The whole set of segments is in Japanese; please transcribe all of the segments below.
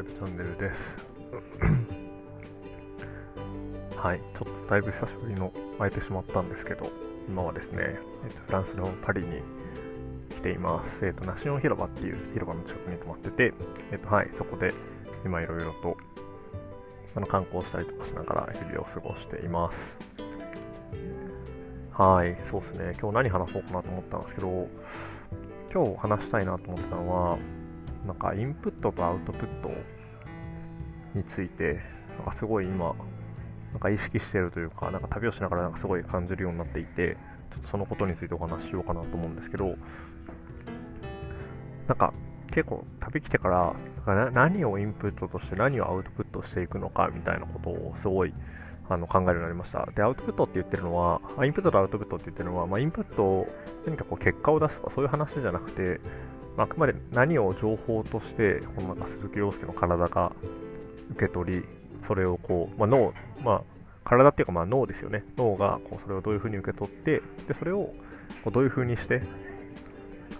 えー今日も始まりましたチャンネルです。はい、ちょっとだいぶ久しぶりの会えてしまったんですけど、今はですね、えっとフランスのパリに来ています。えっと、ナシオン広場っていう広場の近くに泊まってて、えっと、はい、そこで今いろいろとあの観光したりとかしながら日々を過ごしています。はい、そうですね、今日何話そうかなと思ったんですけど、今日話したいなと思ったのは、なんかインプットとアウトプットについて、なんかすごい今、なんか意識してるというか、なんか旅をしながらなんかすごい感じるようになっていて、ちょっとそのことについてお話ししようかなと思うんですけど、なんか結構旅来てから、なな何をインプットとして何をアウトプットしていくのかみたいなことをすごいあの考えるようになりました。で、アウトプットって言ってるのは、インプットとアウトプットって言ってるのは、まあ、インプットを何かこう結果を出すとかそういう話じゃなくて、あ、くまで何を情報として、このなんか鈴木陽介の体が受け取り、それをこう、まあ、脳、まあ、体っていうかまあ脳ですよね。脳がこうそれをどういうふうに受け取って、でそれをこうどういうふうにして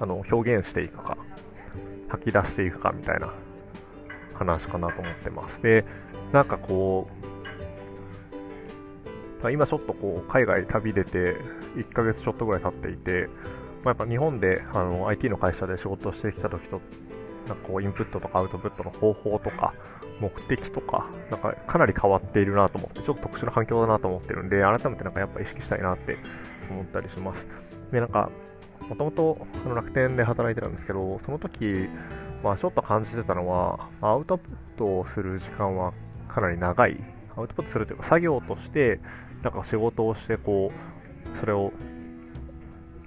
あの表現していくか、吐き出していくかみたいな話かなと思ってます。で、なんかこう、今ちょっとこう海外旅出て1ヶ月ちょっとぐらい経っていて、まあ、やっぱ日本であの IT の会社で仕事をしてきた時と、なんかこうインプットとかアウトプットの方法とか、目的とか、なんかかなり変わっているなと思って、ちょっと特殊な環境だなと思ってるんで、改めてなんかやっぱ意識したいなって思ったりします。で、なんか、もともと楽天で働いてたんですけど、その時、まあちょっと感じてたのは、アウトプットをする時間はかなり長い。アウトプットするというか、作業として、なんか仕事をして、こう、それを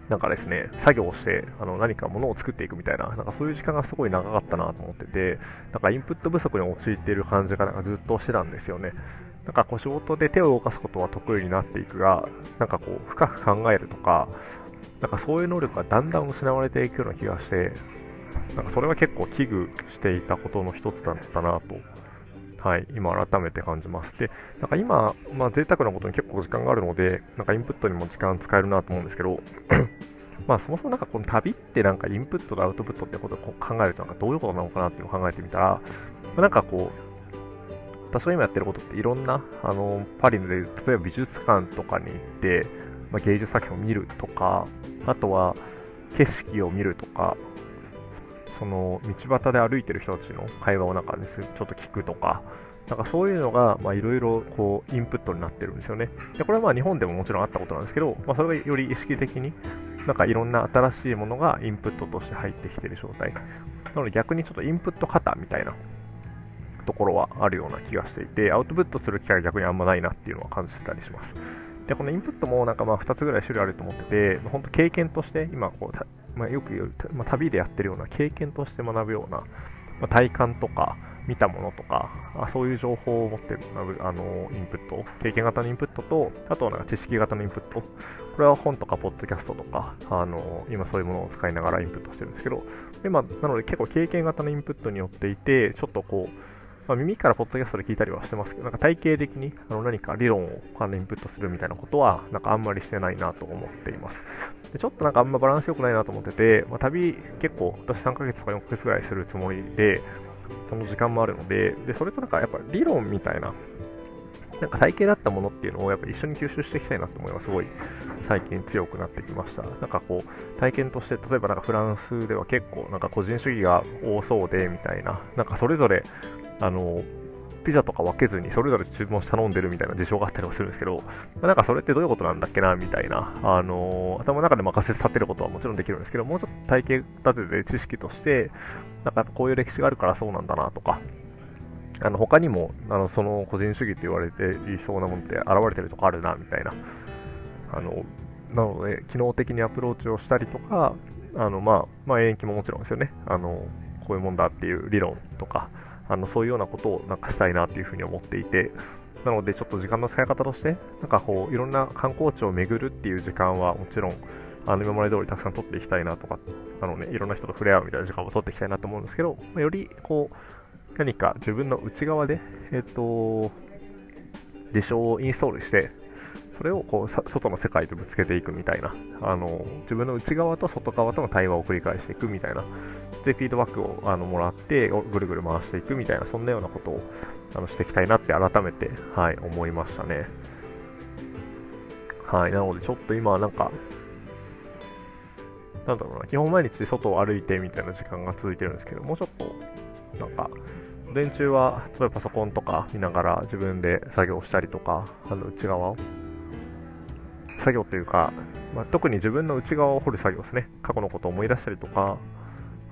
なんかですね、作業をしてあの何かものを作っていくみたいな、なんかそういう時間がすごい長かったなと思ってて、なんかインプット不足に陥っている感じがなんかずっとしてたんですよね。なんかこう仕事で手を動かすことは得意になっていくが、なんかこう深く考えるとか、なんかそういう能力がだんだん失われていくような気がして、なんかそれは結構危惧していたことの一つだったなとはい、今改めて感じます。で、なんか今、まあ、贅沢なことに結構時間があるので、なんかインプットにも時間使えるなと思うんですけど、まあそもそもなんかこの旅ってなんかインプットとアウトプットってことをこう考えるとなんかどういうことなのかなっていうのを考えてみたら、ま、なんかこう、私が今やってることっていろんな、あの、パリで例えば美術館とかに行って、まあ、芸術作品を見るとか、あとは景色を見るとか、その道端で歩いてる人たちの会話をなんかね、ちょっと聞くとか、なんかそういうのがいろいろインプットになってるんですよね。でこれはまあ日本でももちろんあったことなんですけど、まあ、それがより意識的になんかいろんな新しいものがインプットとして入ってきてる状態。なので逆にちょっとインプット型みたいなところはあるような気がしていて、アウトプットする機会が逆にあんまないなっていうのは感じてたりします。で、このインプットもなんかまあ2つぐらい種類あると思ってて、本当経験として今こう、まあ、よく言う、まあ、旅でやってるような経験として学ぶような、まあ、体感とか見たものとかあそういう情報を持ってるあのインプット経験型のインプットとあとはなんか知識型のインプット。これは本とかポッドキャストとかあの今そういうものを使いながらインプットしてるんですけど。で、ま、なので結構経験型のインプットによっていてちょっとこうまあ、耳からポッドキャストで聞いたりはしてますけど、なんか体系的にあの何か理論を関連インプットするみたいなことは、なんかあんまりしてないなと思っています。でちょっとなんかあんまバランス良くないなと思ってて、まあ、旅結構私3ヶ月とか4ヶ月ぐらいするつもりで、その時間もあるので、で、それとなんかやっぱ理論みたいな、なんか体系だったものっていうのをやっぱ一緒に吸収していきたいなって思いはすごい最近強くなってきました。なんかこう、体験として、例えばなんかフランスでは結構なんか個人主義が多そうでみたいな、なんかそれぞれあの、ピザとか分けずにそれぞれ注文して頼んでるみたいな事象があったりもするんですけど、まあ、なんかそれってどういうことなんだっけなみたいな、あの頭の中で任せさせることはもちろんできるんですけど、もうちょっと体系立てて知識として、なんかこういう歴史があるからそうなんだなとか、あの他にもあのその個人主義と言われていそうなものって現れてるとこあるなみたいな、あのなので、機能的にアプローチをしたりとか、あのまあ、まあ、延期ももちろんですよね。あのこういうもんだっていう理論とか、あのそういうようなことをなんかしたいなっていうふに思っていて、なのでちょっと時間の使い方として、なんかこういろんな観光地を巡るっていう時間はもちろん、あの今まで通りたくさん取っていきたいなとか、あのね、いろんな人と触れ合うみたいな時間を取っていきたいなと思うんですけど、よりこう、何か自分の内側で、えっ、と、事象をインストールして、それをこう外の世界とぶつけていくみたいなあの、自分の内側と外側との対話を繰り返していくみたいなで、フィードバックをあのもらって、ぐるぐる回していくみたいな、そんなようなことをあのしていきたいなって改めて、はい、思いましたね。はい、なのでちょっと今なんか、なんだろうな、基本毎日外を歩いてみたいな時間が続いてるんですけど、もうちょっと、なんか、午前中は、例えばパソコンとか見ながら自分で作業したりとか、あの内側を、作業というか、まあ、特に自分の内側を掘る作業ですね。過去のことを思い出したりとか、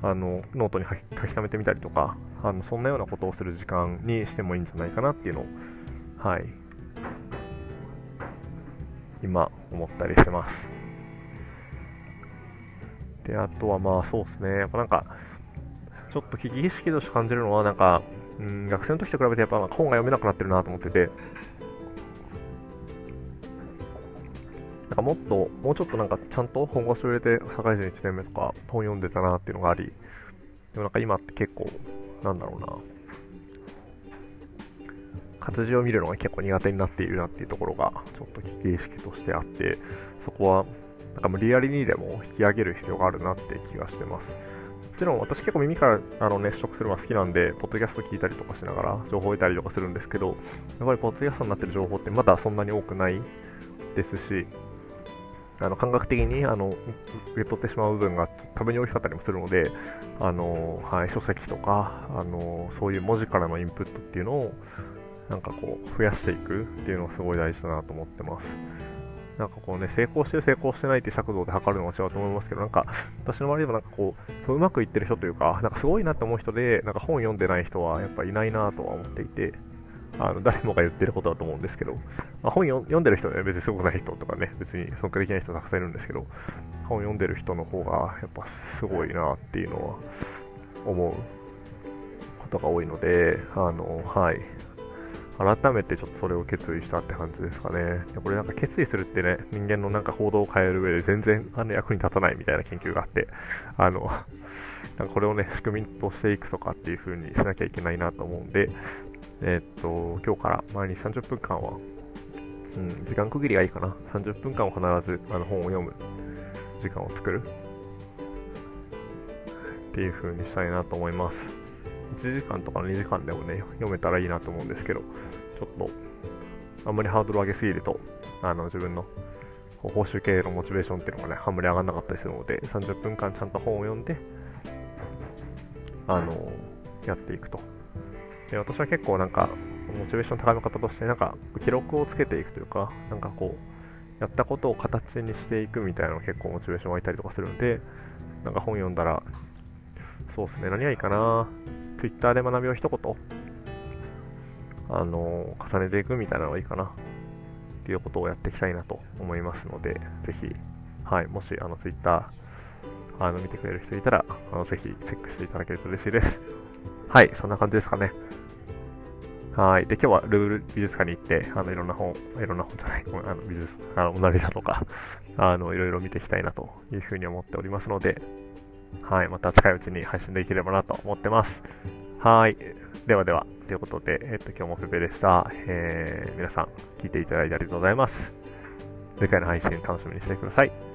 あのノートに書き書き溜めてみたりとかあの、そんなようなことをする時間にしてもいいんじゃないかなっていうのを、はい、今思ったりしてます。で、あとはまあそうですね、やっぱなんか、ちょっと危機意識として感じるのは、なんか、うん、学生の時と比べてやっぱ本が読めなくなってるなと思ってて、もっと、もうちょっとなんかちゃんと本腰を入れて社会人1年目とか本読んでたなっていうのがあり、でもなんか今って結構、なんだろうな、活字を見るのが結構苦手になっているなっていうところが、ちょっと危機意識としてあって、そこは、なんか無理やりにでも引き上げる必要があるなって気がしてます。もちろん私結構耳からあの熱食するのが好きなんで、ポッドキャスト聞いたりとかしながら情報を得たりとかするんですけど、やっぱりポッドキャストになってる情報ってまだそんなに多くないですし、あの感覚的にあの受け取ってしまう部分が多分に大きかったりもするので、あのはい、書籍とかあのそういう文字からのインプットっていうのをなんかこう増やしていくっていうのがすごい大事だなと思ってます。なんかこうね、成功してる、成功してないって尺度で測るのは違うと思いますけど、なんか、私の周りでもなんかこう、そううまくいってる人というか、なんかすごいなって思う人で、なんか本読んでない人はやっぱいないなとは思っていて、あの誰もが言ってることだと思うんですけど、まあ、本読んでる人は、ね、別にすごくない人とかね、別に尊敬できない人たくさんいるんですけど、本読んでる人の方がやっぱすごいなっていうのは思うことが多いので、あの、はい。改めてちょっとそれを決意したって感じですかね。これなんか決意するってね、人間のなんか行動を変える上で全然あの役に立たないみたいな研究があって、あの、なんかこれをね、仕組みとしていくとかっていう風にしなきゃいけないなと思うんで、え、っと、今日から毎日30分間は、うん、時間区切りがいいかな。30分間を必ずあの本を読む時間を作るっていう風にしたいなと思います。1時間とか2時間でもね、読めたらいいなと思うんですけど、ちょっと、あんまりハードルを上げすぎると、あの、自分の報酬系のモチベーションっていうのがね、あんまり上がらなかったりするので、30分間ちゃんと本を読んで、あの、やっていくと。で私は結構なんか、モチベーション高め方として、なんか、記録をつけていくというか、なんかこう、やったことを形にしていくみたいなの結構モチベーション湧いたりとかするんで、なんか本読んだら、そうですね、何がいいかな、Twitter で学びを一言、あの、重ねていくみたいなのがいいかな、っていうことをやっていきたいなと思いますので、ぜひ、はい、もし、あの、Twitter、あの、見てくれる人いたら、あの、ぜひチェックしていただけると嬉しいです。はい、そんな感じですかね。はい。で、今日はルール美術館に行って、あの、いろんな本、いろんな本じゃない、あの、美術、あの、モナリザとか、あの、いろいろ見ていきたいなというふうに思っておりますので、はい。また近いうちに配信できればなと思ってます。はい。ではでは、ということで、えっと、今日もペペでした。えー、皆さん、聞いていただいてありがとうございます。次回の配信楽しみにしてください。